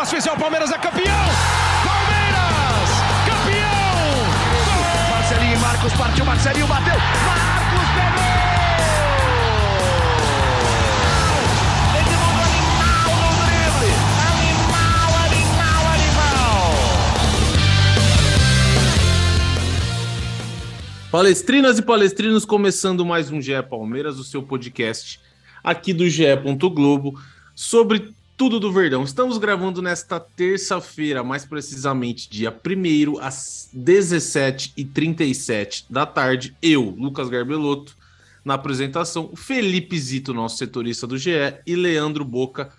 espaço especial, Palmeiras é campeão! Palmeiras! Campeão! Marcelinho e Marcos partiu, Marcelinho bateu! Marcos pegou! Palestrinas e palestrinos, começando mais um GE Palmeiras, o seu podcast aqui do GE. Globo sobre tudo do Verdão. Estamos gravando nesta terça-feira, mais precisamente dia 1 às 17h37 da tarde. Eu, Lucas Garbelotto, na apresentação, Felipe Zito, nosso setorista do GE, e Leandro Boca,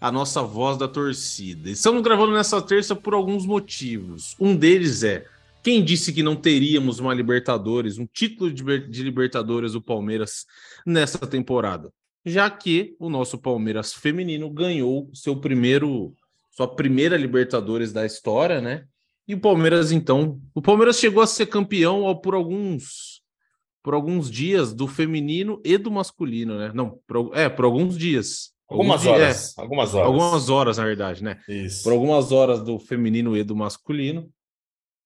a nossa voz da torcida. Estamos gravando nessa terça por alguns motivos. Um deles é quem disse que não teríamos uma Libertadores, um título de Libertadores do Palmeiras nessa temporada? Já que o nosso Palmeiras feminino ganhou seu primeiro, sua primeira Libertadores da história, né? E o Palmeiras então, o Palmeiras chegou a ser campeão por alguns por alguns dias do feminino e do masculino, né? Não, por, é, por alguns dias. Algumas alguns horas, dias, é, algumas horas. Algumas horas, na verdade, né? Isso. Por algumas horas do feminino e do masculino,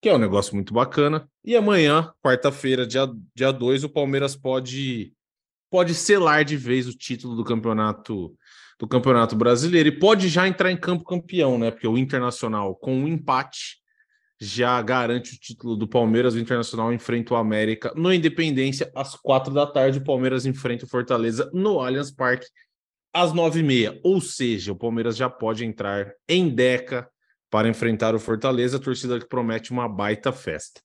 que é um negócio muito bacana. E amanhã, quarta-feira, dia 2, dia dois, o Palmeiras pode pode selar de vez o título do campeonato do Campeonato Brasileiro e pode já entrar em campo campeão, né? Porque o Internacional, com um empate, já garante o título do Palmeiras. O Internacional enfrenta o América no Independência às quatro da tarde. O Palmeiras enfrenta o Fortaleza no Allianz Parque às nove e meia. Ou seja, o Palmeiras já pode entrar em Deca para enfrentar o Fortaleza, a torcida que promete uma baita festa.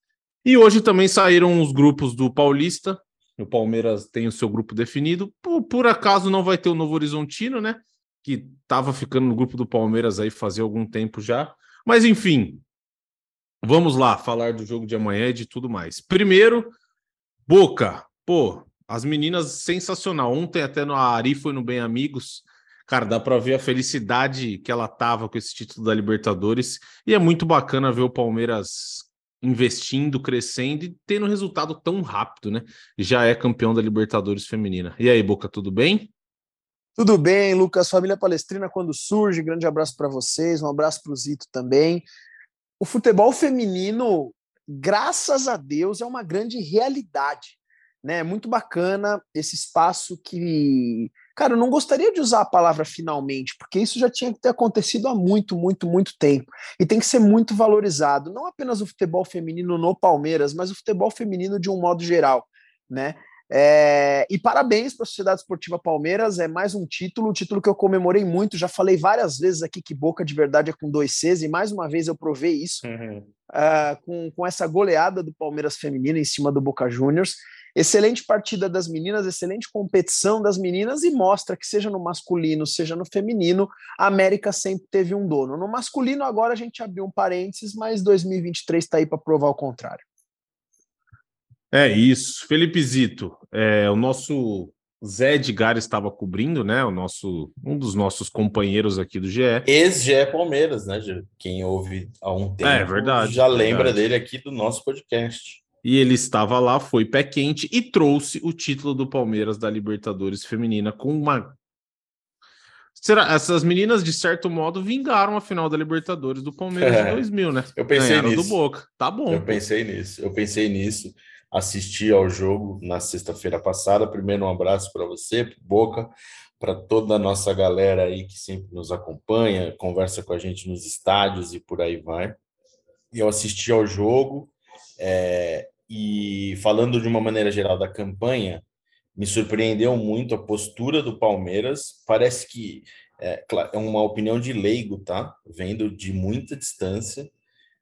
E hoje também saíram os grupos do Paulista, o Palmeiras tem o seu grupo definido. Por, por acaso não vai ter o Novo Horizontino, né? Que estava ficando no grupo do Palmeiras aí fazia algum tempo já. Mas enfim, vamos lá falar do jogo de amanhã e de tudo mais. Primeiro, Boca. Pô, as meninas sensacional. Ontem até no Ari foi no Bem Amigos. Cara, dá para ver a felicidade que ela tava com esse título da Libertadores e é muito bacana ver o Palmeiras investindo, crescendo e tendo resultado tão rápido, né? Já é campeão da Libertadores Feminina. E aí, Boca, tudo bem? Tudo bem, Lucas. Família Palestrina, quando surge, grande abraço para vocês, um abraço para o Zito também. O futebol feminino, graças a Deus, é uma grande realidade. Né? É muito bacana esse espaço que Cara, eu não gostaria de usar a palavra finalmente, porque isso já tinha que ter acontecido há muito, muito, muito tempo. E tem que ser muito valorizado, não apenas o futebol feminino no Palmeiras, mas o futebol feminino de um modo geral, né? É, e parabéns para a Sociedade Esportiva Palmeiras, é mais um título, um título que eu comemorei muito, já falei várias vezes aqui que Boca de verdade é com dois Cs, e mais uma vez eu provei isso, uhum. uh, com, com essa goleada do Palmeiras feminino em cima do Boca Juniors. Excelente partida das meninas, excelente competição das meninas e mostra que, seja no masculino, seja no feminino, a América sempre teve um dono. No masculino, agora a gente abriu um parênteses, mas 2023 está aí para provar o contrário. É isso. Felipe Zito, é, o nosso Zé Edgar estava cobrindo, né? O nosso, um dos nossos companheiros aqui do GE. Ex-GE Palmeiras, né? Quem ouve há um tempo é, verdade, já verdade. lembra dele aqui do nosso podcast. E ele estava lá, foi pé quente e trouxe o título do Palmeiras da Libertadores Feminina com uma. Será? Essas meninas, de certo modo, vingaram a final da Libertadores do Palmeiras é, de 2000, né? Eu pensei Ganharam nisso. do Boca. Tá bom. Eu pensei nisso. Eu pensei nisso. Assisti ao jogo na sexta-feira passada. Primeiro, um abraço para você, pro Boca, para toda a nossa galera aí que sempre nos acompanha, conversa com a gente nos estádios e por aí vai. Eu assisti ao jogo. É, e falando de uma maneira geral da campanha, me surpreendeu muito a postura do Palmeiras. Parece que é, é uma opinião de leigo, tá? Vendo de muita distância,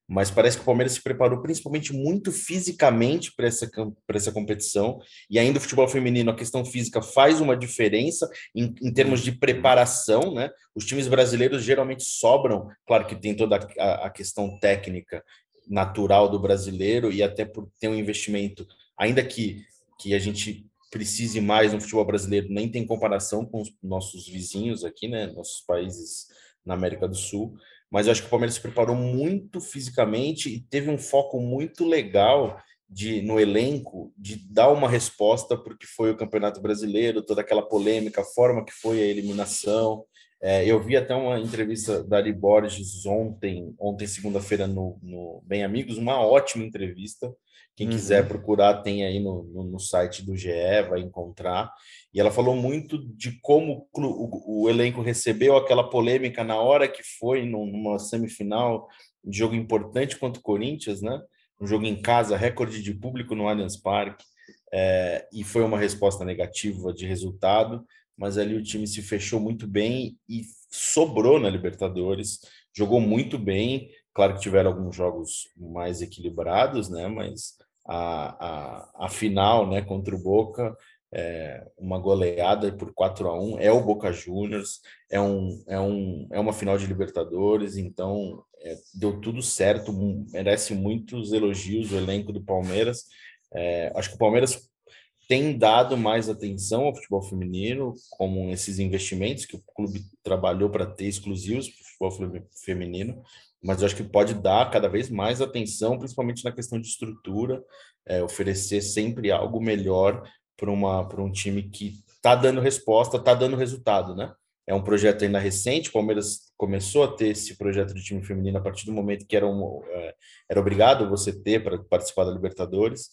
mas parece que o Palmeiras se preparou principalmente muito fisicamente para essa, essa competição. E ainda o futebol feminino, a questão física faz uma diferença em, em termos de preparação, né? Os times brasileiros geralmente sobram, claro que tem toda a, a questão técnica natural do brasileiro e até por ter um investimento, ainda que, que a gente precise mais no futebol brasileiro, nem tem comparação com os nossos vizinhos aqui, né, nossos países na América do Sul, mas eu acho que o Palmeiras se preparou muito fisicamente e teve um foco muito legal de no elenco de dar uma resposta porque foi o Campeonato Brasileiro, toda aquela polêmica, a forma que foi a eliminação, É, eu vi até uma entrevista da Ari Borges ontem, ontem segunda-feira no, no Bem Amigos, uma ótima entrevista. Quem uhum. quiser procurar tem aí no, no, no, site do GE, vai encontrar. E ela falou muito de como o, o, elenco recebeu aquela polêmica na hora que foi numa semifinal, um jogo importante contra o Corinthians, né? Um jogo em casa, recorde de público no Allianz Parque. É, e foi uma resposta negativa de resultado mas ali o time se fechou muito bem e sobrou na Libertadores, jogou muito bem. Claro que tiveram alguns jogos mais equilibrados, né? Mas a, a, a final, né, contra o Boca, é uma goleada por 4 a 1 é o Boca Juniors, é, um, é, um, é uma final de Libertadores, então é, deu tudo certo, merece muitos elogios o elenco do Palmeiras. É, acho que o Palmeiras tem dado mais atenção ao futebol feminino, como esses investimentos que o clube trabalhou para ter exclusivos para o futebol feminino, mas eu acho que pode dar cada vez mais atenção, principalmente na questão de estrutura, é, oferecer sempre algo melhor para um time que está dando resposta, está dando resultado, né? É um projeto ainda recente, o Palmeiras começou a ter esse projeto de time feminino a partir do momento que era, um, é, era obrigado você ter para participar da Libertadores,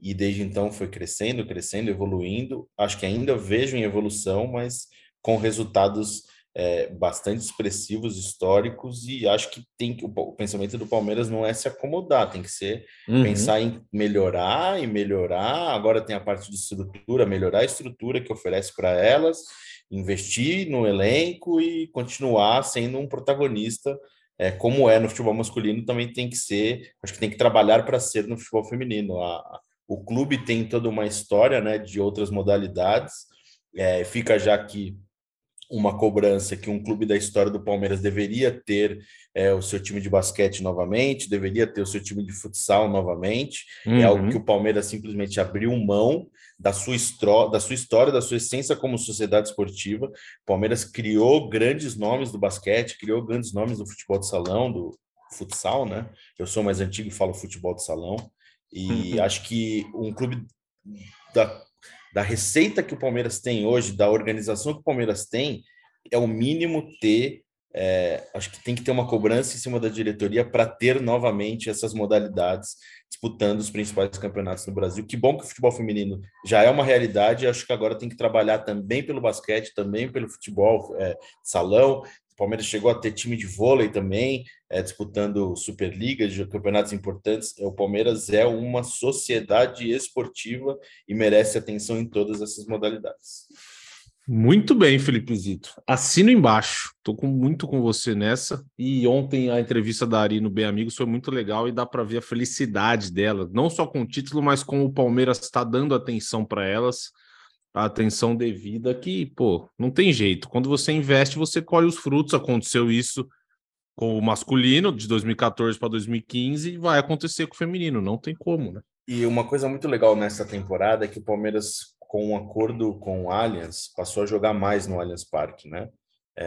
e desde então foi crescendo, crescendo, evoluindo. Acho que ainda vejo em evolução, mas com resultados é, bastante expressivos, históricos, e acho que tem o, o pensamento do Palmeiras não é se acomodar, tem que ser uhum. pensar em melhorar e melhorar. Agora tem a parte de estrutura, melhorar a estrutura que oferece para elas, investir no elenco e continuar sendo um protagonista. É, como é no futebol masculino, também tem que ser, acho que tem que trabalhar para ser no futebol feminino. A, o clube tem toda uma história né, de outras modalidades. É, fica já aqui uma cobrança que um clube da história do Palmeiras deveria ter é, o seu time de basquete novamente, deveria ter o seu time de futsal novamente. Uhum. É algo uhum. que o Palmeiras simplesmente abriu mão da sua, da sua história, da sua essência como sociedade esportiva. O Palmeiras criou grandes nomes do basquete, criou grandes nomes do futebol de salão, do futsal, né? Eu sou mais antigo e falo futebol de salão. E uhum. acho que um clube da, da receita que o Palmeiras tem hoje, da organização que o Palmeiras tem, é o mínimo ter. É, acho que tem que ter uma cobrança em cima da diretoria para ter novamente essas modalidades disputando os principais campeonatos no Brasil. Que bom que o futebol feminino já é uma realidade. Acho que agora tem que trabalhar também pelo basquete, também pelo futebol é, salão, o Palmeiras chegou a ter time de vôlei também, é, disputando Superliga, de campeonatos importantes. O Palmeiras é uma sociedade esportiva e merece atenção em todas essas modalidades. Muito bem, Felipe Zito. Assino embaixo. Estou com, muito com você nessa. E ontem a entrevista da Ari no Bem Amigos foi muito legal e dá para ver a felicidade dela, não só com o título, mas com o Palmeiras está dando atenção para elas a atenção devida que, pô, não tem jeito. Quando você investe, você colhe os frutos. Aconteceu isso com o masculino de 2014 para 2015 e vai acontecer com o feminino, não tem como, né? E uma coisa muito legal nessa temporada é que o Palmeiras, com um acordo com o Allianz, passou a jogar mais no Allianz Parque, né? É,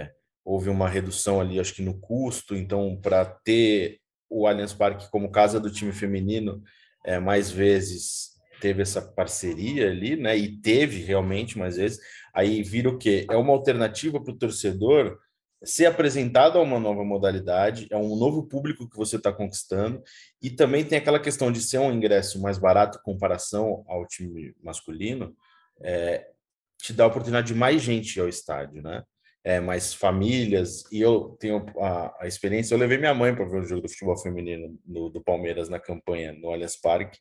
uhum. Houve uma redução ali, acho que no custo, então, para ter o Allianz Parque como casa do time feminino é, mais vezes teve essa parceria ali, né? E teve realmente mais vezes. Aí vira o quê? É uma alternativa para o torcedor ser apresentado a uma nova modalidade, é um novo público que você está conquistando, e também tem aquela questão de ser um ingresso mais barato em comparação ao time masculino, é, te dá a oportunidade de mais gente ao estádio, né? É, mais famílias, e eu tenho a, a experiência, eu levei minha mãe para ver o jogo do futebol feminino no, do Palmeiras na campanha no Allianz Parque,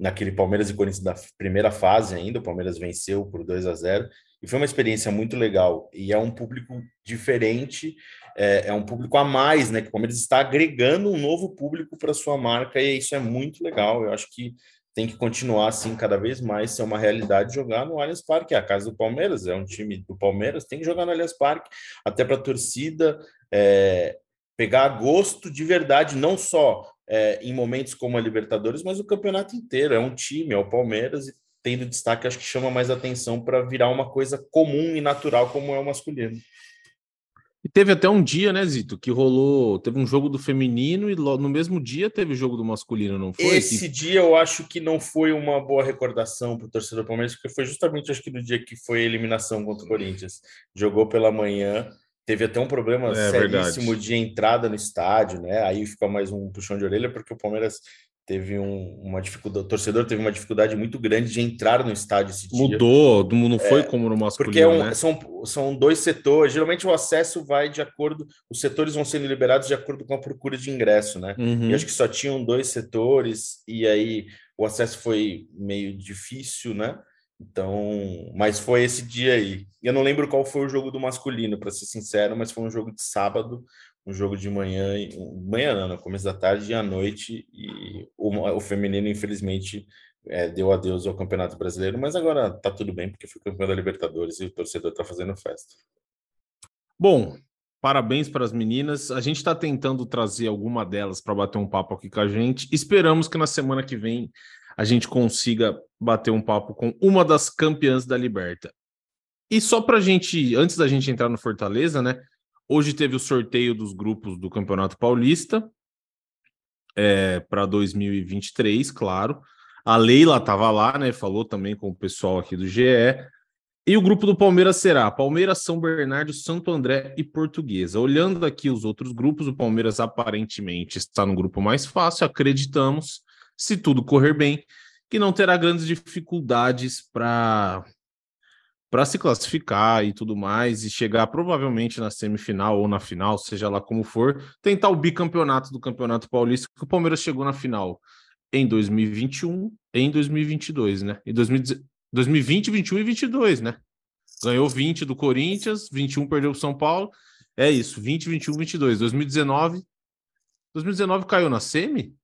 naquele Palmeiras e Corinthians da primeira fase ainda, o Palmeiras venceu por 2 a 0 e foi uma experiência muito legal. E é um público diferente, é, é um público a mais, né? Que o Palmeiras está agregando um novo público para sua marca, e isso é muito legal. Eu acho que tem que continuar assim cada vez mais, ser uma realidade jogar no Allianz Parque, é a casa do Palmeiras, é um time do Palmeiras, tem que jogar no Allianz Parque, até para a torcida é, pegar gosto de verdade, não só é, em momentos como a Libertadores, mas o campeonato inteiro. É um time, é o Palmeiras, e tendo destaque, acho que chama mais atenção para virar uma coisa comum e natural como é o masculino. E teve até um dia, né, Zito, que rolou. Teve um jogo do feminino e no mesmo dia teve o jogo do masculino, não foi? Esse dia eu acho que não foi uma boa recordação para o torcedor Palmeiras, porque foi justamente acho que no dia que foi a eliminação contra o Corinthians. Jogou pela manhã teve até um problema É seríssimo verdade. de entrada no estádio, né? Aí fica mais um puxão de orelha, porque o Palmeiras teve um- uma dificuldade, o torcedor teve uma dificuldade muito grande de entrar no estádio esse dia. Mudou, não foi como no masculino, Porque é um- né? são, são dois setores. Geralmente o acesso vai de acordo, os setores vão sendo liberados de acordo com a procura de ingresso, né? Uhum. E acho que só tinham dois setores, e aí o acesso foi meio difícil, né? Então, mas foi esse dia aí. Eu não lembro qual foi o jogo do masculino, para ser sincero, mas foi um jogo de sábado, um jogo de manhã, manhã não, no começo da tarde e à noite, e o, o feminino, infelizmente, é, deu adeus ao Campeonato Brasileiro, mas agora tá tudo bem, porque foi campeão da Libertadores e o torcedor tá fazendo festa. Bom, parabéns para as meninas. A gente está tentando trazer alguma delas para bater um papo aqui com a gente. Esperamos que na semana que vem a gente consiga bater um papo com uma das campeãs da Liberta. E só para a gente, antes da gente entrar no Fortaleza, né? Hoje teve o sorteio dos grupos do Campeonato Paulista para 2023, claro. A Leila estava lá, né? Falou também com o pessoal aqui do GE. E o grupo do Palmeiras será Palmeiras, São Bernardo, Santo André e Portuguesa. Olhando aqui os outros grupos, o Palmeiras aparentemente está no grupo mais fácil. Acreditamos, se tudo correr bem, que não terá grandes dificuldades para para se classificar e tudo mais e chegar provavelmente na semifinal ou na final, seja lá como for, tentar o bicampeonato do Campeonato Paulista, que o Palmeiras chegou na final em 2021 e em 2022, né? Em 2019 2020, 21 e 22, né? Ganhou 20 do Corinthians, 21 perdeu pro São Paulo. É isso, 20, 21, 22. 2019. 2019 caiu na semi?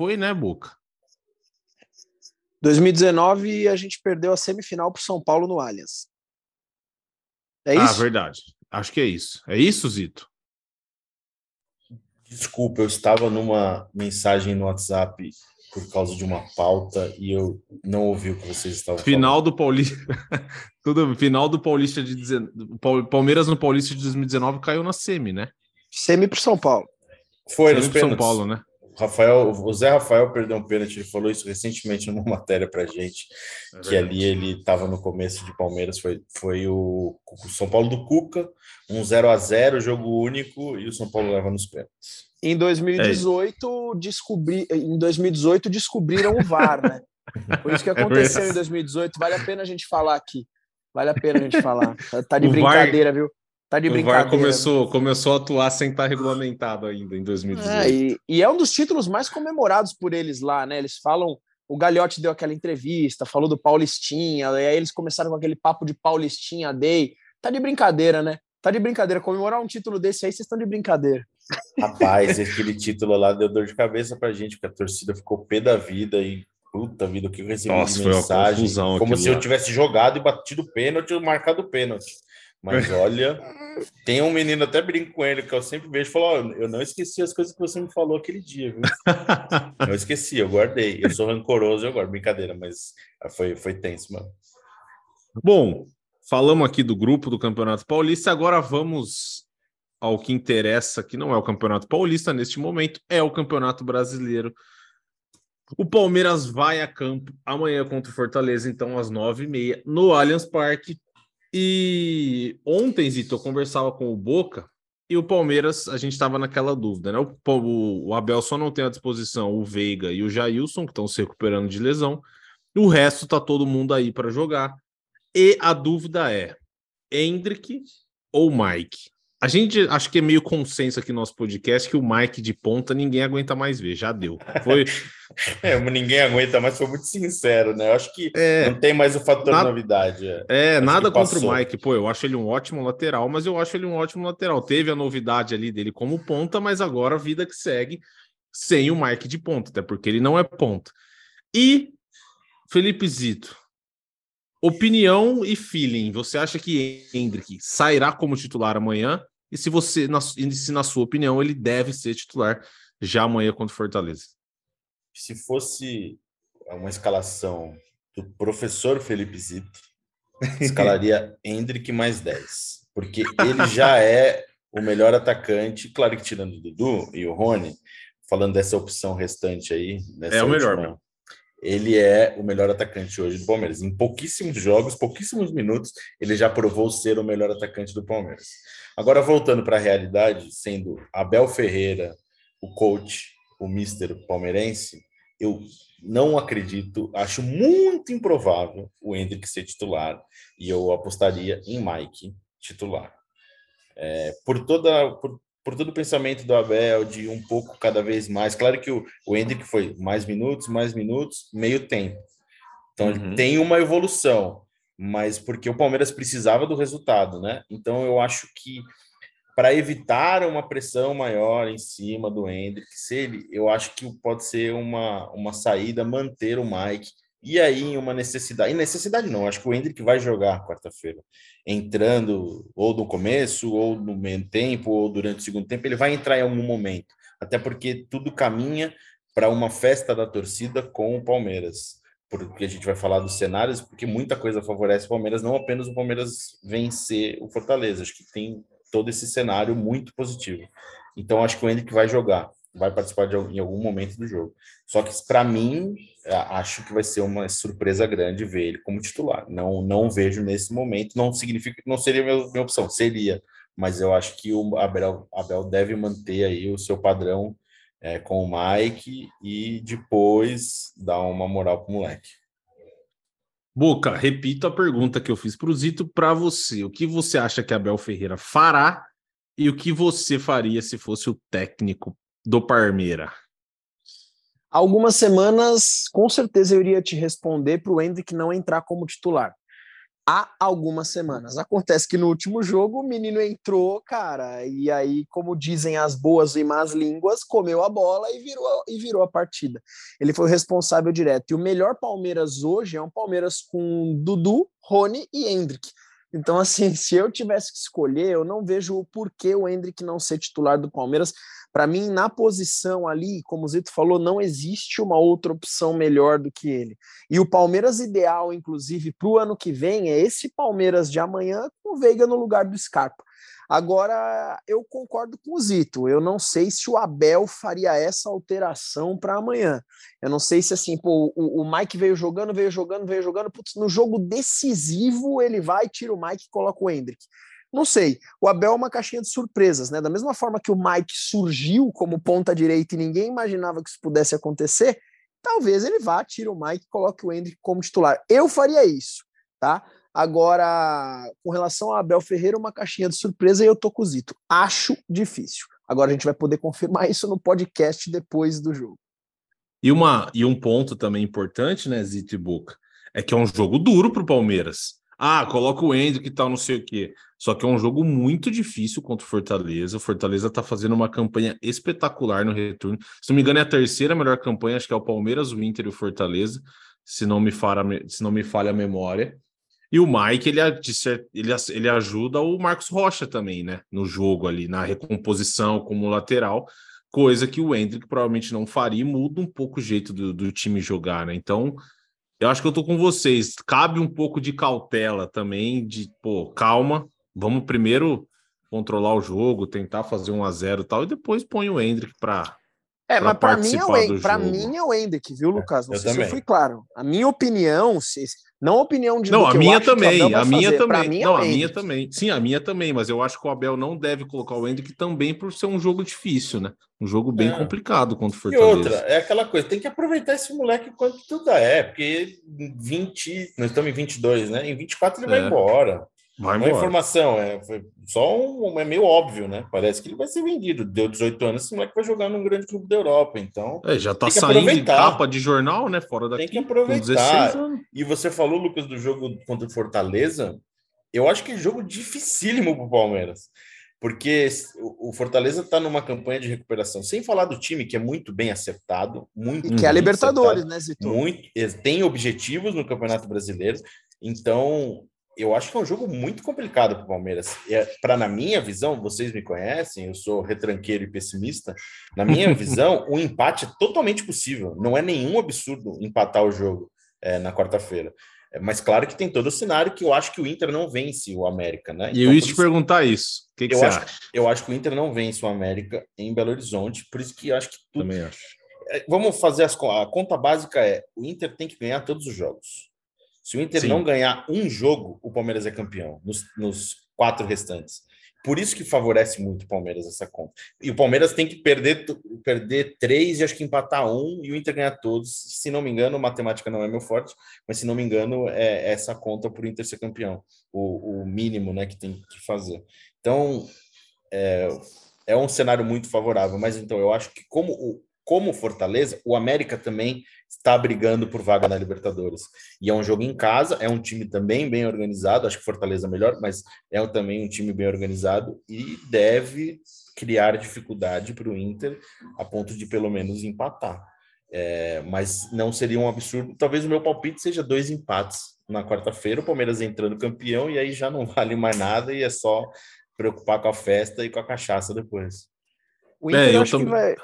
Foi, né, Boca? 2019 a gente perdeu a semifinal para São Paulo no Allianz. É Ah, isso? verdade. Acho que é isso. É isso, Zito? Desculpa, eu estava numa mensagem no WhatsApp por causa de uma pauta e eu não ouvi o que vocês estavam Final do Paulista. Tudo final do Paulista de dezen- Pal- Palmeiras no Paulista de 2019 caiu na semi, né? Semi para São Paulo. falando. Foi Semi nos pro São. Paulo, né? Rafael, o Zé Rafael perdeu um pênalti, ele falou isso recentemente numa matéria pra gente, É que ali ele estava no começo de Palmeiras, foi, foi o, o São Paulo do Cuca, um 0 a 0 jogo único, e o São Paulo leva nos pênaltis. Em 2018, descobri... em 2018 descobriram o VAR, né? Foi isso que aconteceu em 2018. Vale a pena a gente falar aqui. Vale a pena a gente falar. Tá, de O VAR brincadeira, viu? Tá de O brincadeira. VAR começou, começou a atuar sem estar regulamentado ainda em 2018. É, e, e é um dos títulos mais comemorados por eles lá, né? Eles falam. O Gagliotti deu aquela entrevista, falou do Paulistinha, e aí eles começaram com aquele papo de Paulistinha Day. Tá de brincadeira, né? Tá de brincadeira. Comemorar um título desse aí, vocês estão de brincadeira. Rapaz, aquele título lá deu dor de cabeça pra gente, porque a torcida ficou pé da vida e puta vida, o que eu recebi Nossa, de foi uma mensagem, confusão como se eu lá. tivesse jogado e batido pênalti ou marcado pênalti. Mas olha, tem um menino, até brinco com ele, que eu sempre vejo, falou, "Ó, eu não esqueci as coisas que você me falou aquele dia, viu? Não esqueci, eu guardei. Eu sou rancoroso, eu guardo, brincadeira, mas foi, foi tenso, mano. Bom, falamos aqui do grupo do Campeonato Paulista, agora vamos ao que interessa, que não é o Campeonato Paulista neste momento, é o Campeonato Brasileiro. O Palmeiras vai a campo amanhã contra o Fortaleza, então às nove e meia, no Allianz Parque. E ontem, Zito, eu conversava com o Boca e o Palmeiras, a gente estava naquela dúvida, né? O, o, o Abel só não tem à disposição o Veiga e o Jailson, que estão se recuperando de lesão. O resto tá todo mundo aí para jogar. E a dúvida é: Hendrick ou Mike? A gente acho que é meio consenso aqui no nosso podcast que o Mike de ponta ninguém aguenta mais ver, já deu. Foi. É, ninguém aguenta, mas foi muito sincero, né? Eu acho que É, não tem mais o fator nada- novidade. é. é nada contra o. Mike. Pô, eu acho ele um ótimo lateral, mas eu acho ele um ótimo lateral. Teve a novidade ali dele como ponta, mas agora a vida que segue sem o Mike de ponta, até porque ele não é ponta. E Felipe Zito, opinião e feeling. Você acha que Hendrick sairá como titular amanhã? E se você, na, e se na sua opinião, ele deve ser titular já amanhã contra o Fortaleza? Se fosse uma escalação do professor Felipe Zito, escalaria Hendrick mais 10. Porque ele já é o melhor atacante, claro que tirando o Dudu e o Rony, falando dessa opção restante aí. É o melhor última- mesmo. Ele é o melhor atacante hoje do Palmeiras. Em pouquíssimos jogos, pouquíssimos minutos, ele já provou ser o melhor atacante do Palmeiras. Agora, voltando para a realidade, sendo Abel Ferreira o coach, o mister palmeirense, eu não acredito, acho muito improvável o Hendrick ser titular e eu apostaria em Mike titular. É, por toda por, por todo o pensamento do Abel de um pouco cada vez mais, claro que o, o Hendrick foi mais minutos, mais minutos, meio tempo. Então uhum. tem uma evolução, mas porque o Palmeiras precisava do resultado, né? Então eu acho que para evitar uma pressão maior em cima do Hendrick, se ele, eu acho que pode ser uma, uma saída manter o Mike e aí uma necessidade, e necessidade não, acho que o Hendrick vai jogar quarta-feira, entrando ou no começo, ou no meio tempo, ou durante o segundo tempo, ele vai entrar em algum momento, até porque tudo caminha para uma festa da torcida com o Palmeiras, porque a gente vai falar dos cenários, porque muita coisa favorece o Palmeiras, não apenas o Palmeiras vencer o Fortaleza, acho que tem todo esse cenário muito positivo. Então, acho que o Hendrick vai jogar, vai participar de, em algum momento do jogo. Só que, para mim, acho que vai ser uma surpresa grande ver ele como titular. Não, não vejo nesse momento, não significa que não seria minha, minha opção, seria, mas eu acho que o Abel, Abel deve manter aí o seu padrão é, com o Mike e depois dar uma moral pro moleque. Boca, repito a pergunta que eu fiz para o Zito para você. O que você acha que Abel Ferreira fará e o que você faria se fosse o técnico do Parmeira? Algumas semanas, com certeza eu iria te responder para o Hendrick não entrar como titular há algumas semanas. Acontece que no último jogo o menino entrou, cara, e aí, como dizem as boas e más línguas, comeu a bola e virou, e virou a partida. Ele foi o responsável direto. E o melhor Palmeiras hoje é um Palmeiras com Dudu, Rony e Hendrick. Então, assim, se eu tivesse que escolher, eu não vejo o porquê o Hendrick não ser titular do Palmeiras. Para mim, na posição ali, como o Zito falou, não existe uma outra opção melhor do que ele. E o Palmeiras ideal, inclusive, para o ano que vem, é esse Palmeiras de amanhã com o Veiga no lugar do Scarpa. Agora, eu concordo com o Zito. Eu não sei se o Abel faria essa alteração para amanhã. Eu não sei se assim, pô, o, o, Mike veio jogando, veio jogando, veio jogando. Putz, no jogo decisivo, ele vai, tira o Mike e coloca o Hendrick. Não sei. O Abel é uma caixinha de surpresas, né? Da mesma forma que o Mike surgiu como ponta direita e ninguém imaginava que isso pudesse acontecer, talvez ele vá, tire o Mike e coloque o Hendrick como titular. Eu faria isso, tá? Agora, com relação ao Abel Ferreira, uma caixinha de surpresa e eu tô cozito. Acho difícil. Agora a gente vai poder confirmar isso no podcast depois do jogo. E, uma, e um ponto também importante, né, Zito e Boca, é que é um jogo duro para o Palmeiras. Ah, coloca o Hendrick e tal, não sei o quê. Só que é um jogo muito difícil contra o Fortaleza. O Fortaleza está fazendo uma campanha espetacular no retorno. Se não me engano, é a terceira melhor campanha, acho que é o Palmeiras, o Inter e o Fortaleza, se não me falha, se não me falha a memória. E o Mike, ele, ele, ele ajuda o Marcos Rocha também, né? No jogo ali, na recomposição como lateral, coisa que o Hendrick provavelmente não faria e muda um pouco o jeito do, do time jogar, né? Então, eu acho que eu tô com vocês. Cabe um pouco de cautela também, de, pô, calma, vamos primeiro controlar o jogo, tentar fazer um a zero e tal, e depois põe o Hendrick para é, mas para mim, é para mim é o Hendrick, viu, é, Lucas? Não sei também. se eu fui claro. A minha opinião, se, não a opinião de Não, a minha também, a minha também. Mim é não, a minha também. Sim, a minha também, mas eu acho que o Abel não deve colocar o Hendrick também por ser um jogo difícil, né? Um jogo bem é. complicado contra o Fortaleza. E outra, é aquela coisa, tem que aproveitar esse moleque quanto tudo é, porque 20, nós estamos em 22, né? Em 24 ele é. vai embora. Vai uma informação, é só um, é meio óbvio, né? Parece que ele vai ser vendido. Deu 18 anos, esse moleque vai jogar num grande clube da Europa, então. É, já tá saindo de capa de jornal, né? Fora daqui. Tem que aproveitar. E você falou, Lucas, do jogo contra o Fortaleza. Eu acho que é jogo dificílimo para o Palmeiras. Porque o Fortaleza está numa campanha de recuperação, sem falar do time que é muito bem acertado, muito. E que é a Libertadores, acertado, né, Zito? Muito, tem objetivos no Campeonato Brasileiro, então eu acho que é um jogo muito complicado para o Palmeiras. É, para na minha visão, vocês me conhecem, eu sou retranqueiro e pessimista. Na minha visão, o um empate é totalmente possível. Não é nenhum absurdo empatar o jogo é, na quarta-feira. É, mas claro que tem todo o cenário que eu acho que o Inter não vence o América, né? E então, eu ia te perguntar isso. O que, que eu você acho, acha? Eu acho que o Inter não vence o América em Belo Horizonte, por isso que eu acho que tudo, Também acho é, vamos fazer as, a conta básica é o Inter tem que ganhar todos os jogos. Se o Inter Sim. não ganhar um jogo, o Palmeiras é campeão nos, nos quatro restantes. Por isso que favorece muito o Palmeiras essa conta. E o Palmeiras tem que perder, perder três e acho que empatar um e o Inter ganhar todos. Se não me engano, matemática não é meu forte, mas se não me engano, é essa conta para o Inter ser campeão. O, o, mínimo né, que tem que fazer. Então, é, é um cenário muito favorável. Mas então, eu acho que como o, como Fortaleza, o América também está brigando por vaga na Libertadores. E é um jogo em casa, é um time também bem organizado, acho que Fortaleza é melhor, mas é também um time bem organizado e deve criar dificuldade para o Inter a ponto de pelo menos empatar. É, mas não seria um absurdo. Talvez o meu palpite seja dois empates na quarta-feira, o Palmeiras entrando campeão, e aí já não vale mais nada e é só preocupar com a festa e com a cachaça depois. O Inter é, acho que vai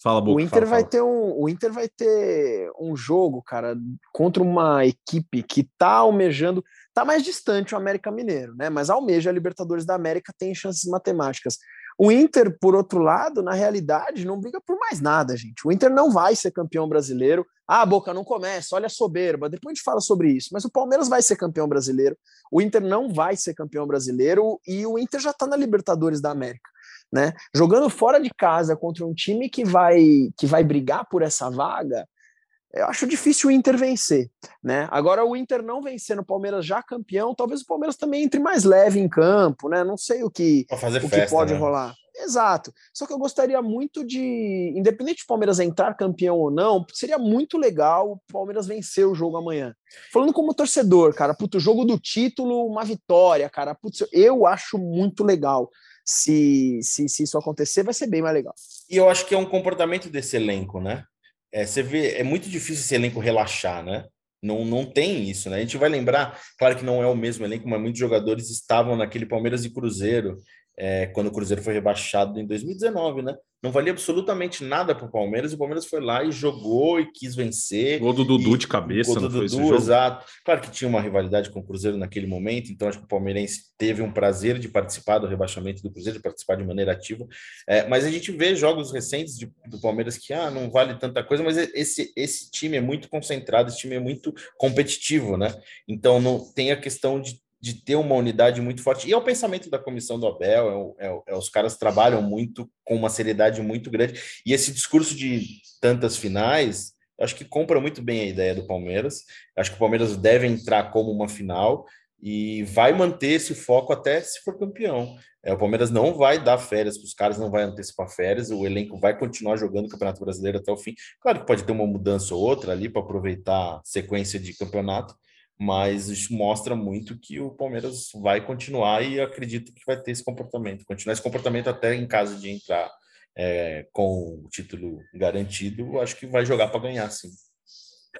Fala, Boca, o Inter fala, vai fala. ter um, o Inter vai ter um jogo, cara, contra uma equipe que tá almejando, tá mais distante o América Mineiro, né? Mas almeja a Libertadores da América, tem chances matemáticas. O Inter, por outro lado, na realidade, não briga por mais nada, gente. O Inter não vai ser campeão brasileiro. Ah, Boca, não começa, olha a soberba. Depois a gente fala sobre isso. Mas o Palmeiras vai ser campeão brasileiro. O Inter não vai ser campeão brasileiro e o Inter já tá na Libertadores da América né? Jogando fora de casa contra um time que vai que vai brigar por essa vaga, eu acho difícil o Inter vencer, né? Agora o Inter não vencendo o Palmeiras já campeão, talvez o Palmeiras também entre mais leve em campo, né? Não sei o que, o festa, que pode né? rolar. Exato. Só que eu gostaria muito de, independente do Palmeiras entrar campeão ou não, seria muito legal o Palmeiras vencer o jogo amanhã. Falando como torcedor, cara, puto, o jogo do título, uma vitória, cara, putz, eu acho muito legal se, se, se isso acontecer, vai ser bem mais legal. E eu acho que é um comportamento desse elenco, né? É, você vê, é muito difícil esse elenco relaxar, né? Não, não tem isso, né? A gente vai lembrar, claro que não é o mesmo elenco, mas muitos jogadores estavam naquele Palmeiras e Cruzeiro, é, quando o Cruzeiro foi rebaixado em 2019, né? Não valia absolutamente nada para o Palmeiras, e o Palmeiras foi lá e jogou e quis vencer. Gol do Dudu de cabeça, gol do não Dudu, exato. Claro que tinha uma rivalidade com o Cruzeiro naquele momento, então acho que o palmeirense teve um prazer de participar do rebaixamento do Cruzeiro, de participar de maneira ativa. É, mas a gente vê jogos recentes de, do Palmeiras que ah, não vale tanta coisa, mas esse, esse time é muito concentrado, esse time é muito competitivo, né? Então não tem a questão de de ter uma unidade muito forte. E é o pensamento da comissão do Abel, é, é, é, os caras trabalham muito com uma seriedade muito grande. E esse discurso de tantas finais, acho que compra muito bem a ideia do Palmeiras. Acho que o Palmeiras deve entrar como uma final e vai manter esse foco até se for campeão. É, o Palmeiras não vai dar férias para os caras, não vai antecipar férias, o elenco vai continuar jogando o Campeonato Brasileiro até o fim. Claro que pode ter uma mudança ou outra ali para aproveitar a sequência de campeonato, mas isso mostra muito que o Palmeiras vai continuar e acredito que vai ter esse comportamento, continuar esse comportamento até em caso de entrar é, com o título garantido, acho que vai jogar para ganhar, sim.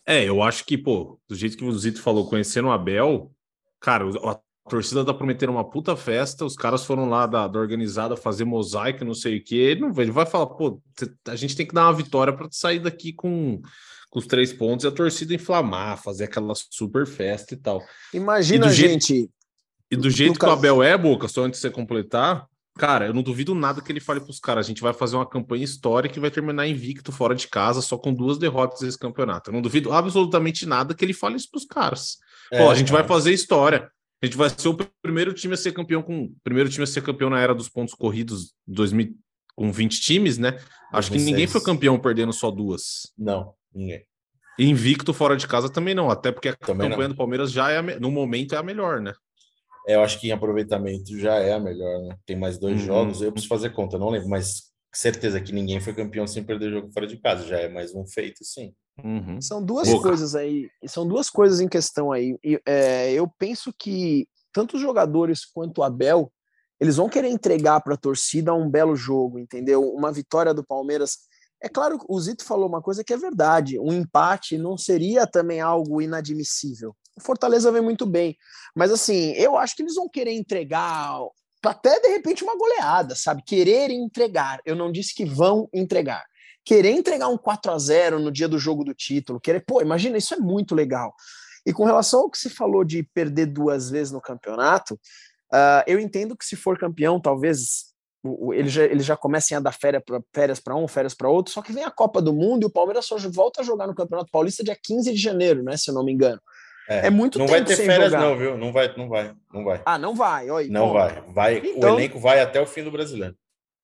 É, eu acho que, pô, do jeito que o Zito falou, conhecendo o Abel, cara, a torcida tá prometendo uma puta festa, os caras foram lá da, da organizada fazer mosaico, não sei o que, ele, não, ele vai falar, pô, a gente tem que dar uma vitória para sair daqui com com os três pontos e a torcida inflamar, fazer aquela super festa e tal. Imagina, e gente. Jeito, e do jeito Lucas... que o Abel é, Boca, só antes de você completar, cara, eu não duvido nada que ele fale para os caras. A gente vai fazer uma campanha histórica e vai terminar invicto fora de casa, só com duas derrotas nesse campeonato. Eu não duvido absolutamente nada que ele fale isso para os caras. É, Pô, a gente cara. vai fazer história. A gente vai ser o primeiro time a ser campeão com. Primeiro time a ser campeão na era dos pontos corridos 2000, com 20 times, né? Acho 2006. que ninguém foi campeão perdendo só duas. Não. Ninguém. Invicto fora de casa também não, até porque a também campanha não. do Palmeiras já é, no momento, é a melhor, né? É, eu acho que em aproveitamento já é a melhor, né? Tem mais dois uhum. jogos, eu preciso fazer conta, não lembro, mas certeza que ninguém foi campeão sem perder jogo fora de casa, já é mais um feito, sim. Uhum. São duas Boca. coisas aí, são duas coisas em questão aí. E, é, eu penso que tanto os jogadores quanto o Abel, eles vão querer entregar para a torcida um belo jogo, entendeu? Uma vitória do Palmeiras é claro, o Zito falou uma coisa que é verdade: um empate não seria também algo inadmissível. O Fortaleza vem muito bem, mas assim, eu acho que eles vão querer entregar até de repente uma goleada, sabe? Querer entregar. Eu não disse que vão entregar. Querer entregar um 4 a 0 no dia do jogo do título, querer, pô, imagina, isso é muito legal. E com relação ao que se falou de perder duas vezes no campeonato, uh, eu entendo que se for campeão, talvez ele já, ele já começam a dar férias para férias um, férias para outro, só que vem a Copa do Mundo e o Palmeiras só volta a jogar no Campeonato Paulista dia 15 de janeiro, né? Se eu não me engano. É, é muito não tempo vai ter férias, jogar. não, viu? Não vai, não vai, não vai. Ah, não vai. Oi, não bom. vai. vai então, o elenco vai até o fim do brasileiro.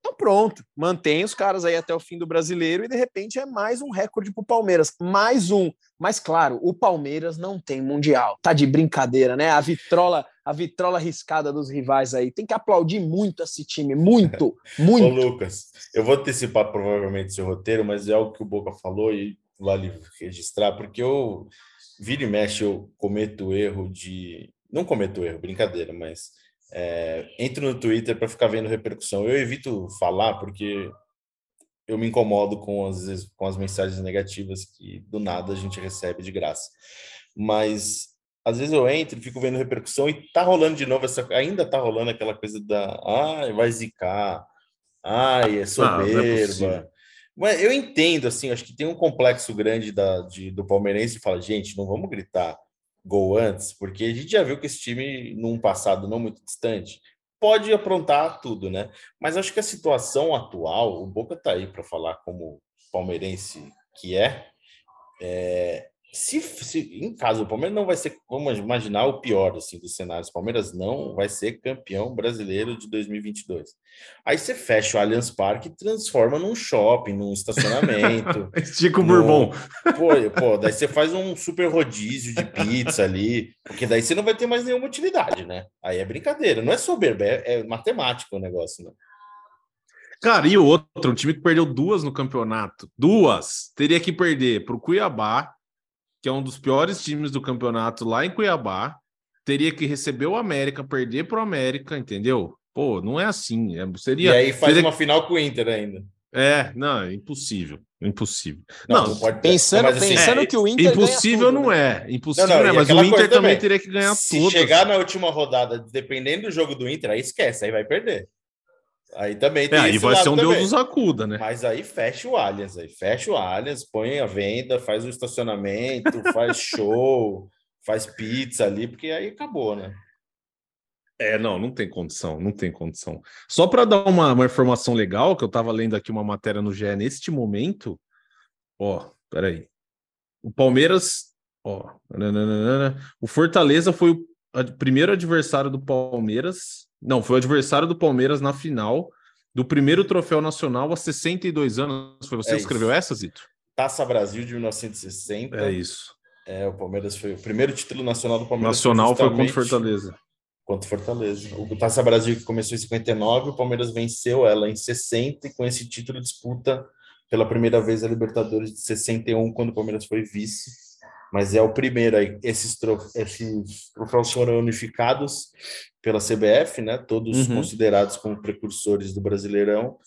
Então pronto, mantém os caras aí até o fim do brasileiro e de repente é mais um recorde para o Palmeiras, mais um. Mas claro, o Palmeiras não tem mundial. Tá de brincadeira, né? A vitrola, a vitrola riscada dos rivais aí. Tem que aplaudir muito esse time, muito, muito. Ô Lucas, eu vou antecipar provavelmente seu roteiro, mas é algo que o Boca falou e vale registrar, porque eu vira e mexe eu cometo o erro de não cometo erro, brincadeira, mas é, entro no Twitter para ficar vendo repercussão. Eu evito falar porque eu me incomodo com as, com as mensagens negativas que do nada a gente recebe de graça. Mas às vezes eu entro e fico vendo repercussão e tá rolando de novo essa ainda tá rolando aquela coisa da ai, vai zicar. Ai, é soberba. Ah, é mas eu entendo assim, acho que tem um complexo grande da, de, do palmeirense e fala, gente, não vamos gritar gol antes, porque a gente já viu que esse time, num passado não muito distante, pode aprontar tudo, né? Mas acho que a situação atual, o Boca tá aí para falar como palmeirense que é, é se, se, em caso o Palmeiras não vai ser, vamos imaginar o pior assim dos cenários, o Palmeiras não vai ser campeão brasileiro de 2022. Aí você fecha o Allianz Parque e transforma num shopping, num estacionamento. Estica o Bourbon. Pô, pô, daí você faz um super rodízio de pizza ali, porque daí você não vai ter mais nenhuma utilidade, né? Aí é brincadeira, não é soberba, é, é matemático o negócio, né? Cara, e o outro, um time que perdeu duas no campeonato, duas, teria que perder para o Cuiabá que é um dos piores times do campeonato lá em Cuiabá, teria que receber o América, perder para o América, entendeu? Pô, não é assim. É, seria, e aí faz seria... uma final com o Inter ainda. É, não, é impossível. Impossível. Não, não pode... pensando, assim, pensando é, que o Inter. Impossível tudo, não né? é. Impossível não, não, é, mas o Inter também, também teria que ganhar tudo. Se chegar na última rodada, dependendo do jogo do Inter, aí esquece, aí vai perder. Aí também tem. É, aí vai ser um também. Deus nos acuda, né? Mas aí fecha o Allianz, aí fecha o Allianz, põe a venda, faz o estacionamento, faz show, faz pizza ali, porque aí acabou, né? É, não, não tem condição, não tem condição. Só para dar uma, uma, informação legal, que eu estava lendo aqui uma matéria no GE neste momento. Ó, peraí. O Palmeiras, ó, nananana, o Fortaleza foi o primeiro adversário do Palmeiras não, foi o adversário do Palmeiras na final do primeiro troféu nacional há 62 anos. Foi você é que escreveu essa, Zito? Taça Brasil de 1960. É isso. É, o Palmeiras foi o primeiro título nacional do Palmeiras. Nacional foi contra Fortaleza. Contra Fortaleza. O Taça Brasil que começou em 59, o Palmeiras venceu ela em 60 e com esse título disputa pela primeira vez a Libertadores de 61, quando o Palmeiras foi vice. Mas é o primeiro aí. Esses, trof esses troféus foram unificados pela CBF, né? Todos uhum. considerados como precursores do Brasileirão.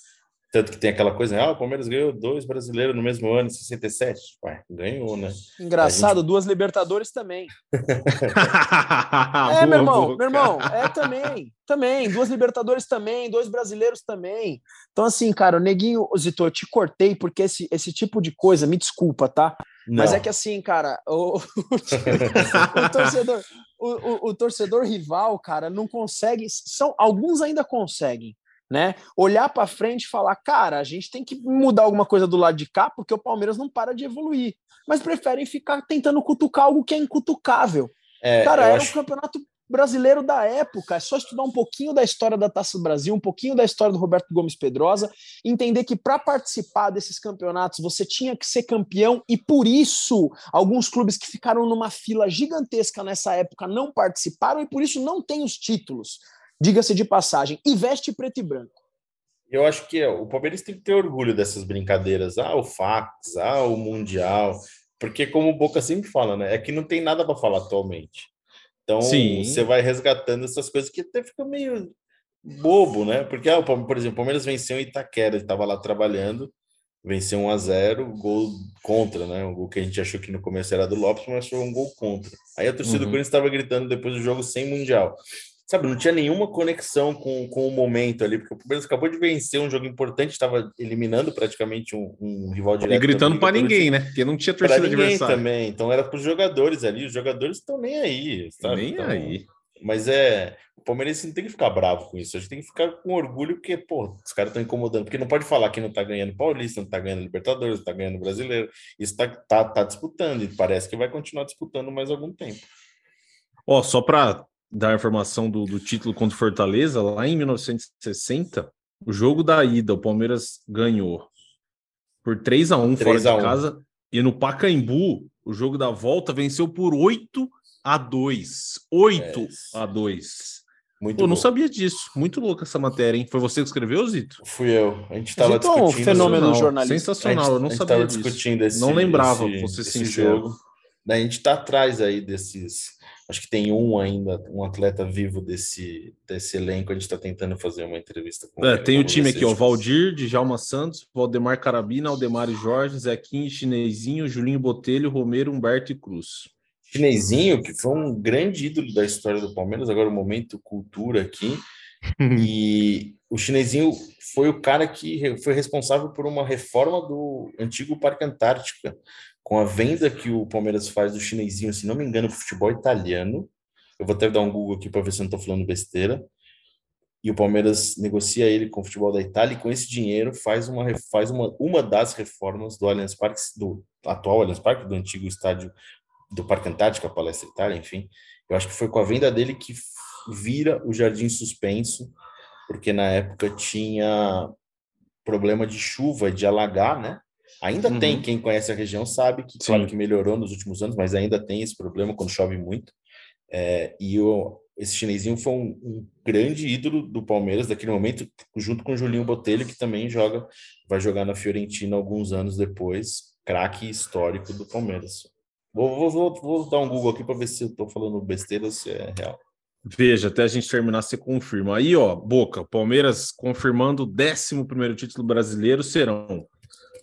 Tanto que tem aquela coisa, ah, o Palmeiras ganhou dois brasileiros no mesmo ano, em 67. Ué, ganhou, né? Engraçado, gente... duas Libertadores também. é, meu irmão, meu irmão, é também, também. Duas Libertadores também, dois brasileiros também. Então, assim, cara, o Neguinho, Zito, eu te cortei porque esse, esse tipo de coisa, me desculpa, tá? Não. Mas é que assim, cara, o, o torcedor, o, o, o, torcedor rival, cara, não consegue. São alguns ainda conseguem, né? Olhar para frente e falar, cara, a gente tem que mudar alguma coisa do lado de cá, porque o Palmeiras não para de evoluir. Mas preferem ficar tentando cutucar algo que é incutucável. É, cara, era acho... um campeonato brasileiro da época. É só estudar um pouquinho da história da Taça do Brasil, um pouquinho da história do Roberto Gomes Pedrosa, entender que para participar desses campeonatos você tinha que ser campeão e por isso alguns clubes que ficaram numa fila gigantesca nessa época não participaram e por isso não tem os títulos. Diga-se de passagem, e veste preto e branco. Eu acho que o Palmeiras tem que ter orgulho dessas brincadeiras. Ah, o Fax, ah, o Mundial. Porque, como o Boca sempre fala, né? É que não tem nada para falar atualmente. Então, Sim. você vai resgatando essas coisas que até fica meio bobo, né? Porque, ah, por exemplo, o Palmeiras venceu em Itaquera, estava lá trabalhando, venceu 1 a 0 gol contra, né? O gol que a gente achou que no começo era do Lopes, mas foi um gol contra. Aí a torcida uhum. do Corinthians estava gritando depois do jogo sem Mundial sabe, não tinha nenhuma conexão com, com o momento ali, porque o Palmeiras acabou de vencer um jogo importante, estava eliminando praticamente um, um rival direto. E gritando para ninguém, né? Porque não tinha torcida ninguém também. Então era para os jogadores ali, os jogadores estão nem aí, sabe? Nem então, aí. Mas é. O Palmeiras não tem que ficar bravo com isso. A gente tem que ficar com orgulho, porque, pô, os caras estão incomodando. Porque não pode falar que não tá ganhando Paulista, não tá ganhando Libertadores, não tá ganhando Brasileiro. Isso tá, tá, tá disputando e parece que vai continuar disputando mais algum tempo. Ó, só para dar a informação do, do título contra o Fortaleza, lá em 1960, o jogo da ida, o Palmeiras ganhou por 3 a 1 fora 3 a 1. de casa. E no Pacaembu, o jogo da volta venceu por 8 a 2. 8 É a 2. Muito Pô, não sabia disso. Muito louca essa matéria, hein? Foi você que escreveu, Zito? Fui eu. A gente tava Zito é um discutindo. fenômeno jornalismo. Sensacional, a gente, eu não a gente sabia disso. discutindo esse, Não lembrava, esse, vou ser esse sincero. jogo. A gente tá atrás aí desses. Acho que tem um ainda, um atleta vivo desse, desse elenco. A gente tá tentando fazer uma entrevista com É, ele. tem o time aqui, ó. Valdir, Djalma Santos, Valdemar Carabina, Aldemar e Jorge, Zequinho, Chinesinho, Julinho Botelho, Romero, Humberto e Cruz. Chinesinho, que foi um grande ídolo da história do Palmeiras, agora o momento cultura aqui. E o Chinesinho foi o cara que foi responsável por uma reforma do antigo Parque Antártica, com a venda que o Palmeiras faz do Chinesinho, se não me engano, futebol italiano. Eu vou até dar um Google aqui para ver se eu não estou falando besteira. E o Palmeiras negocia ele com o futebol da Itália e com esse dinheiro faz uma, faz uma, uma das reformas do Allianz Parque, do atual Allianz Parque, do antigo estádio do Parque Antártica, Palestra Itália, enfim. Eu acho que foi com a venda dele que vira o Jardim Suspenso, porque na época tinha problema de chuva, de alagar, né? Ainda Uhum. tem, quem conhece a região sabe que, Sim. claro que melhorou nos últimos anos, mas ainda tem esse problema quando chove muito. É, e o, esse chinesinho foi um, um grande ídolo do Palmeiras daquele momento, junto com o Julinho Botelho, que também joga, vai jogar na Fiorentina alguns anos depois, craque histórico do Palmeiras. Vou, vou, vou, dar um Google aqui para ver se eu estou falando besteira ou se é real. Veja, até a gente terminar, você confirma. Aí, ó, Boca, Palmeiras confirmando o 11 título brasileiro serão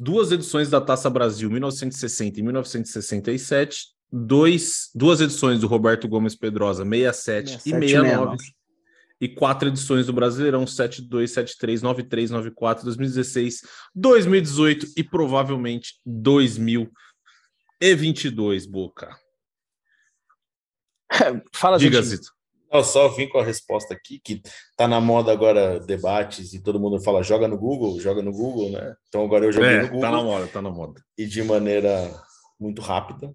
duas edições da Taça Brasil, 1960 e 1967, dois, duas edições do Roberto Gomes Pedrosa, 67, 67 e e 69, e quatro edições do Brasileirão, 72, 73, 93, 94, 2016, 2018 e provavelmente 2022, Boca. Fala, Diga, Zitinho. Zito. Eu só vim com a resposta aqui, que tá na moda agora debates e todo mundo fala joga no Google, joga no Google, né? Então agora eu joguei no É, Google tá na moda, tá na moda. e de maneira muito rápida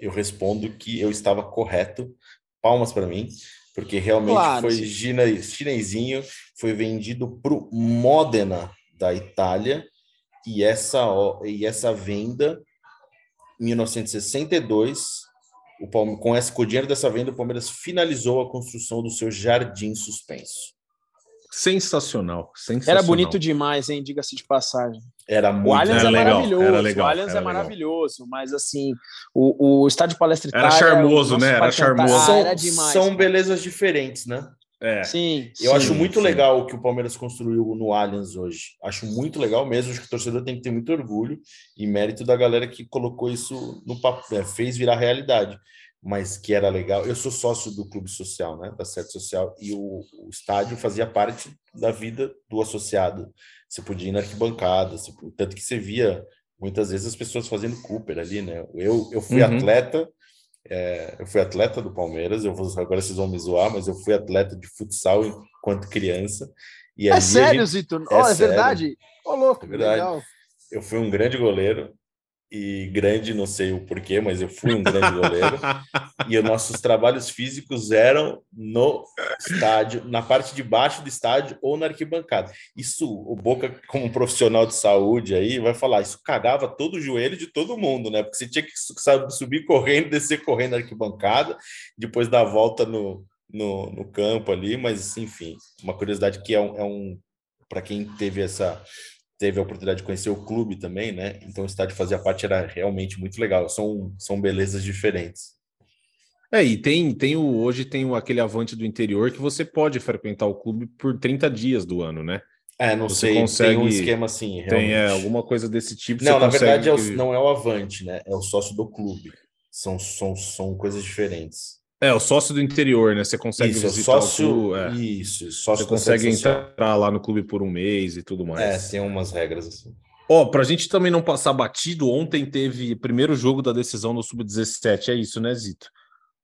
eu respondo que eu estava correto. Palmas para mim, porque realmente Claro, foi. Gina, chinesinho, foi vendido para o Modena da Itália e essa e essa venda em 1962 o Palme- com, essa, com o dinheiro dessa venda, o Palmeiras finalizou a construção do seu jardim suspenso. Sensacional, sensacional. Era bonito demais, hein? Diga-se de passagem. Era muito O Allianz Era é legal, maravilhoso. era legal, o Allianz era é legal. maravilhoso, mas assim, o, o estádio Palestra Era Itália, charmoso, o né? Era charmoso. Ah, são, era demais. são cara. belezas diferentes, né? É. Sim, Eu sim. acho muito sim. legal o que o Palmeiras construiu no Allianz hoje. Acho muito legal mesmo. Acho que o torcedor tem que ter muito orgulho e mérito da galera que colocou isso no papel, fez virar realidade. Mas que era legal. Eu sou sócio do clube social, né? Da sede social, e o, o estádio fazia parte da vida do associado. Você podia ir na arquibancada, você- tanto que você via muitas vezes as pessoas fazendo Cooper ali, né? Eu, eu fui Uhum. atleta, é, eu fui atleta do Palmeiras, eu vou, agora vocês vão me zoar, mas eu fui atleta de futsal enquanto criança. E É sério, gente- Zito? É Ó, é, sério. verdade? Ô, louco, É verdade. legal. eu fui um grande goleiro, e grande, não sei o porquê, mas eu fui um grande goleiro. e os nossos trabalhos físicos eram no estádio, na parte de baixo do estádio ou na arquibancada. Isso, o Boca, como profissional de saúde aí, vai falar, isso cagava todo o joelho de todo mundo, né? Porque você tinha que sabe, subir correndo, descer correndo na arquibancada, depois dar a volta no, no, no campo ali, mas enfim, uma curiosidade que é um, é um para quem teve essa teve a oportunidade de conhecer o clube também, né? Então o estádio fazia parte era realmente muito legal. São são belezas diferentes. É, e tem, tem o, hoje tem o, aquele avante do interior que você pode frequentar o clube por 30 dias do ano, né? É, não Você sei, tem um consegue- esquema assim, realmente. Tem é, alguma coisa desse tipo. Não, na consegue- verdade é o- não é o Avante, né? É o sócio do clube. São, são, são coisas diferentes. É, o sócio do interior, né? Você consegue isso, é visitar sócio. o clube. é. Isso, Você sócio da consegue entrar lá no clube por um mês e tudo É, mais. tem umas regras assim. Ó, pra gente também não passar batido, ontem teve primeiro jogo da decisão do Sub-17, é isso, né, Zito?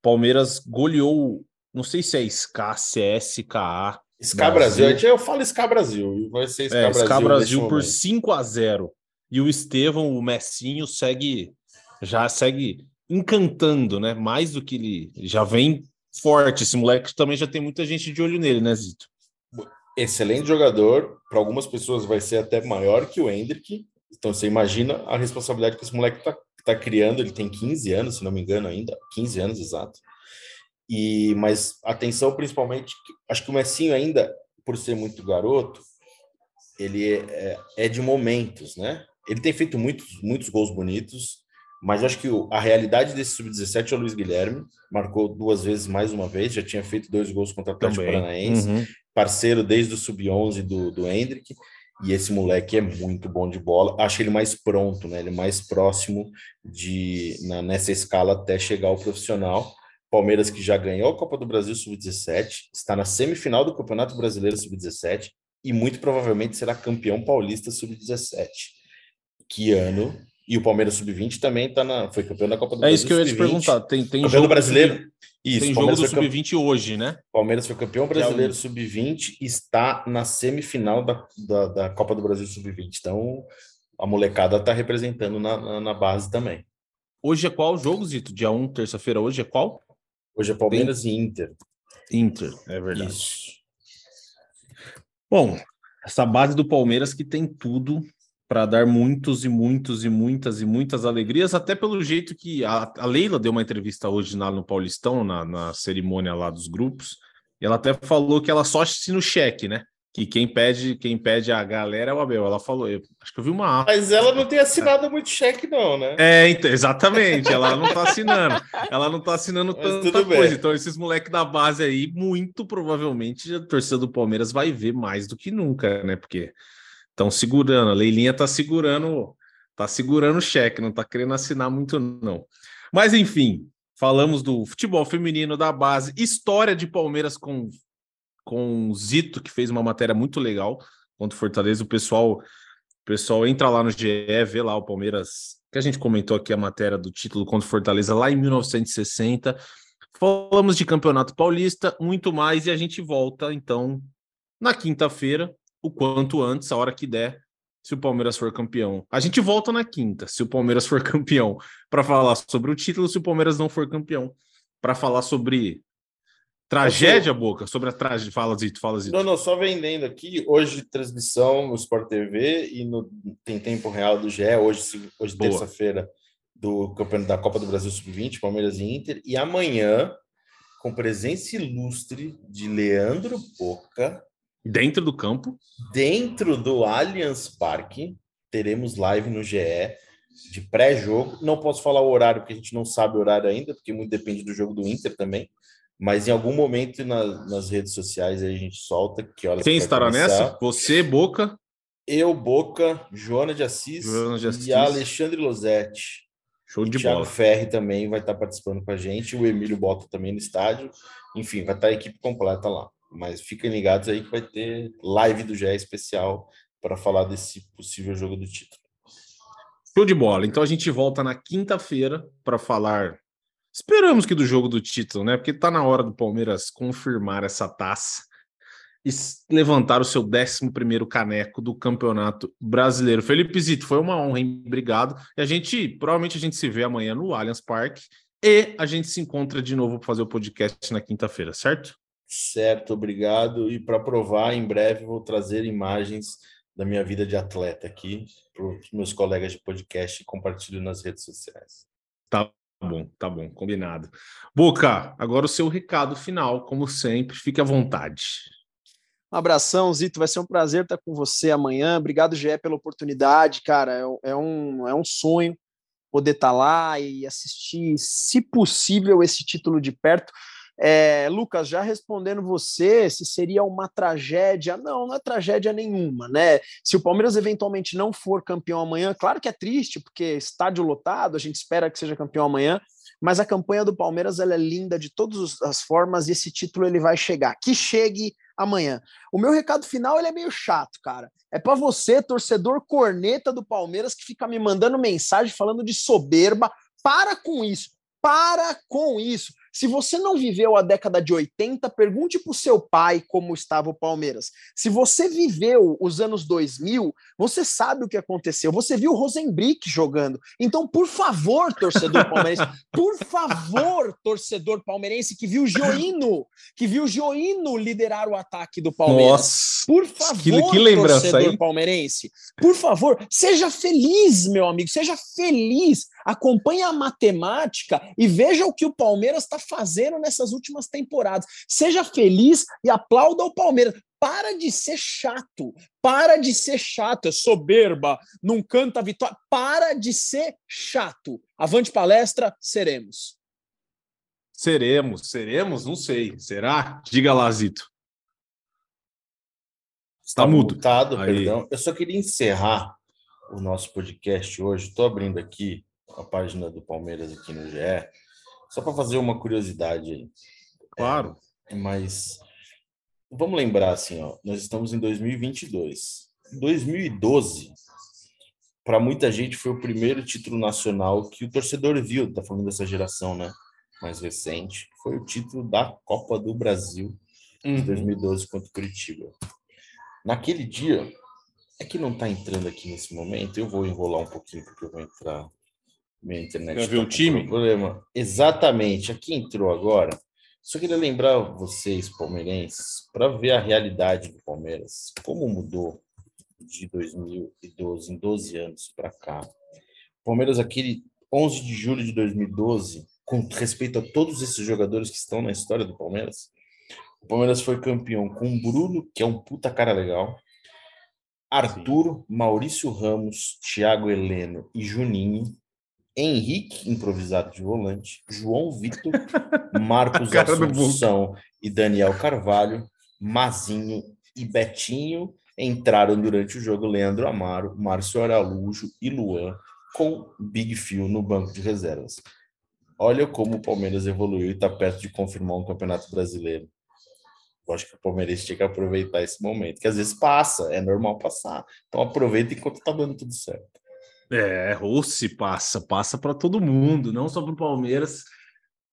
Palmeiras goleou Não sei se é SK, se é SKA. SK Brasil. Brasil. Eu falo SK Brasil. Vai ser SK é, Brasil. SK Brasil por 5 a 0 E o Estevão, o Messinho, segue. Já segue encantando, né? Mais do que ele já vem forte. Esse moleque também já tem muita gente de olho nele, né, Zito? Excelente jogador. Para algumas pessoas vai ser até maior que o Hendrick. Então você imagina a responsabilidade que esse moleque está tá criando. Ele tem 15 anos, se não me engano, ainda. 15 anos exato. E, mas atenção principalmente, acho que o Messinho ainda, por ser muito garoto, ele é, é, é de momentos, né? Ele tem feito muitos, muitos gols bonitos, mas acho que a realidade desse sub-17 é o Luiz Guilherme, marcou duas vezes mais uma vez, já tinha feito dois gols contra o Atlético Também. Paranaense, uhum. parceiro desde o sub-11 do, do Hendrick, e esse moleque é muito bom de bola. Acho ele mais pronto, né? Ele é mais próximo de na, nessa escala até chegar ao profissional. Palmeiras que já ganhou a Copa do Brasil sub-17, está na semifinal do Campeonato Brasileiro sub-17 e muito provavelmente será campeão paulista sub-17. Que ano e o Palmeiras Sub-20 também tá na, foi campeão da Copa do Brasil. É isso que eu ia te perguntar. Tem, tem campeão jogo brasileiro. Sub, isso, tem jogo do Sub-20 hoje, né? Palmeiras foi campeão é brasileiro Sub-20 e está na semifinal da, da, da Copa do Brasil Sub-20. Então, a molecada está representando na, na, na, base também. Hoje é qual jogo, Zito? Dia 1, terça-feira, hoje é qual? Hoje é Palmeiras tem... e Inter. Inter, é verdade. Isso. Bom, essa base do Palmeiras que tem tudo para dar muitos e muitos e muitas e muitas alegrias, até pelo jeito que a, a Leila deu uma entrevista hoje lá no Paulistão, na, na cerimônia lá dos grupos, e ela até falou que ela só assina o cheque, né? Que quem pede, quem pede a galera é o Abel. Ela falou, eu acho que eu vi uma. Mas ela não tem assinado muito cheque, não, né? É, então, exatamente. Ela não tá assinando. ela não tá assinando tanta coisa. Então, esses moleques da base aí, muito provavelmente, a torcida do Palmeiras vai ver mais do que nunca, né? Porque Estão segurando, a Leilinha está segurando, tá segurando o cheque, não está querendo assinar muito, não. Mas enfim, falamos do futebol feminino da base, história de Palmeiras com, com Zito, que fez uma matéria muito legal contra o Fortaleza. O pessoal, o pessoal entra lá no GE, vê lá o Palmeiras, que a gente comentou aqui a matéria do título contra o Fortaleza lá em 1960. Falamos de Campeonato Paulista, muito mais, e a gente volta então na quinta-feira o quanto antes, a hora que der, se o Palmeiras for campeão. A gente volta na quinta, se o Palmeiras for campeão, para falar sobre o título, se o Palmeiras não for campeão, para falar sobre tragédia, Boca, sobre a tragédia. Fala, Zito, fala, Zito. Não, não, só vendendo aqui, hoje transmissão no Sport TV e no tem tempo real do GE, hoje, hoje terça-feira, do campeonato da Copa do Brasil Sub-20, Palmeiras e Inter, e amanhã, com presença ilustre de Leandro Boca, Dentro do campo? Dentro do Allianz Parque, teremos live no GE de pré-jogo. Não posso falar o horário, porque a gente não sabe o horário ainda, porque muito depende do jogo do Inter também. Mas em algum momento na, nas redes sociais a gente solta que horas Quem estará começar. nessa? Você, Boca? Eu, Boca, Joana de Assis, Joana de Assis. e Alexandre Losetti. Show de Thiago bola. Ferri também vai estar participando com a gente, o Emílio Bota também no estádio. Enfim, vai estar a equipe completa lá. Mas fiquem ligados aí que vai ter live do GE especial para falar desse possível jogo do título. Show de bola. Então a gente volta na quinta-feira para falar. Esperamos que do jogo do título, né? Porque tá na hora do Palmeiras confirmar essa taça e levantar o seu 11 caneco do Campeonato Brasileiro. Felipe Zito, foi uma honra, hein? Obrigado. E a gente, provavelmente a gente se vê amanhã no Allianz Parque e a gente se encontra de novo para fazer o podcast na quinta-feira, certo? Certo, obrigado. E para provar, em breve vou trazer imagens da minha vida de atleta aqui para os meus colegas de podcast e compartilho nas redes sociais. Tá bom, tá bom, combinado. Boca, agora o seu recado final, como sempre, fique à vontade. Um abração, Zito. Vai ser um prazer estar com você amanhã. Obrigado, Gé, pela oportunidade, cara. É, é um, é um sonho poder estar lá e assistir, se possível, esse título de perto. É, Lucas, já respondendo você, se seria uma tragédia? Não, não é tragédia nenhuma, né? Se o Palmeiras eventualmente não for campeão amanhã, claro que é triste, porque estádio lotado, a gente espera que seja campeão amanhã, mas a campanha do Palmeiras ela é linda de todas as formas e esse título ele vai chegar. Que chegue amanhã. O meu recado final ele é meio chato, cara. É para você, torcedor corneta do Palmeiras, que fica me mandando mensagem falando de soberba. Para com isso. Para com isso. Se você não viveu a década de 80, pergunte para o seu pai como estava o Palmeiras. Se você viveu os anos 2000, você sabe o que aconteceu. Você viu o Rosenbrick jogando. Então, por favor, torcedor palmeirense, por favor, torcedor palmeirense que viu o Gioino, que viu o Gioino liderar o ataque do Palmeiras. Nossa, Por favor, que, que lembrança torcedor aí. palmeirense, por favor, seja feliz, meu amigo, seja feliz. Acompanhe a matemática e veja o que o Palmeiras está fazendo nessas últimas temporadas. Seja feliz e aplauda o Palmeiras. Para de ser chato, para de ser chato, é soberba, não canta a vitória. Para de ser chato. Avante palestra, seremos. Seremos, seremos? Não sei. Será? Diga lá, Zito. Está mudo. mutado, Aí. perdão. Eu só queria encerrar o nosso podcast hoje. Estou abrindo aqui a página do Palmeiras aqui no GE, só para fazer uma curiosidade aí. Claro. Mas vamos lembrar assim, ó, nós estamos em 2022. 2012, para muita gente foi o primeiro título nacional que o torcedor viu, tá falando dessa geração, né? Mais recente, foi o título da Copa do Brasil Uhum. de 2012 contra o Curitiba. Naquele dia, é que não tá entrando aqui nesse momento, eu vou enrolar um pouquinho porque eu vou entrar minha internet. Quer tá ver o time? Problema. Exatamente, aqui entrou agora. Só queria lembrar vocês, palmeirenses, para ver a realidade do Palmeiras, como mudou de 2012, em 12 anos para cá. O Palmeiras, aquele 11 de julho de 2012, com respeito a todos esses jogadores que estão na história do Palmeiras, o Palmeiras foi campeão com o Bruno, que é um puta cara legal, Arthur, Maurício Ramos, Thiago Heleno e Juninho, Henrique, improvisado de volante, João Vitor, Marcos Assunção e Daniel Carvalho, Mazinho e Betinho entraram durante o jogo Leandro Amaro, Márcio Araújo e Luan, com Big Phil no banco de reservas. Olha como o Palmeiras evoluiu e está perto de confirmar um campeonato brasileiro. Eu acho que o Palmeiras tinha que aproveitar esse momento, que às vezes passa, é normal passar. Então aproveita enquanto tá dando tudo certo. É, ou se passa, passa para todo mundo, não só para o Palmeiras.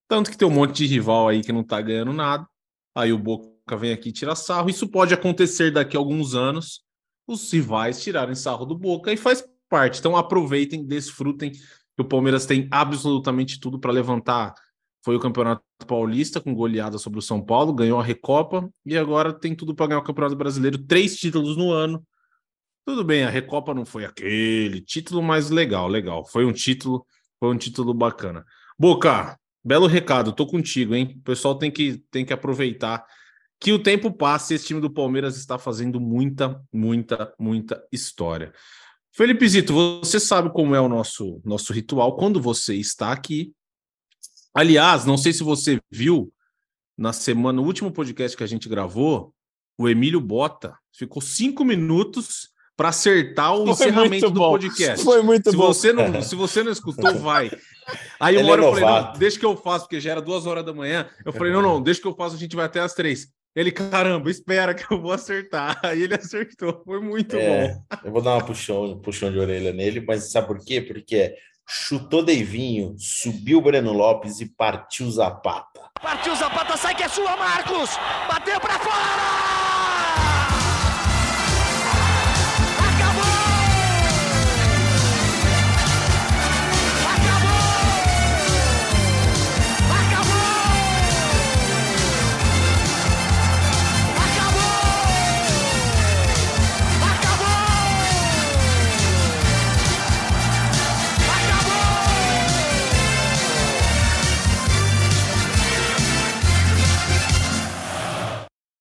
Tanto que tem um monte de rival aí que não tá ganhando nada. Aí o Boca vem aqui e tira sarro. Isso pode acontecer daqui a alguns anos. Os rivais tirarem sarro do Boca e faz parte. Então aproveitem, desfrutem. que O Palmeiras tem absolutamente tudo para levantar. Foi o Campeonato Paulista com goleada sobre o São Paulo, ganhou a Recopa e agora tem tudo para ganhar o Campeonato Brasileiro, três títulos no ano. Tudo bem, a Recopa não foi aquele título, mas legal, legal. Foi um título, foi um título bacana. Boca, belo recado, tô contigo, hein? O pessoal tem que, tem que aproveitar que o tempo passa e esse time do Palmeiras está fazendo muita, muita, muita história. Felipe Zito, você sabe como é o nosso, nosso ritual quando você está aqui. Aliás, não sei se você viu na semana, no último podcast que a gente gravou, o Emílio Bota ficou cinco minutos para acertar o Foi encerramento do bom. podcast. Foi muito se bom. Você não, se você não escutou, vai. Aí uma hora é eu falei, não, deixa que eu faço, porque já era duas horas da manhã. Eu falei, não, não, deixa que eu faço, a gente vai até as três. Ele, caramba, espera que eu vou acertar. Aí ele acertou, foi muito É, bom. eu vou dar uma puxão, puxão de orelha nele, mas sabe por quê? Porque chutou Deivinho, subiu o Breno Lopes e partiu Zapata. Partiu Zapata, sai que é sua, Marcos! Bateu pra fora!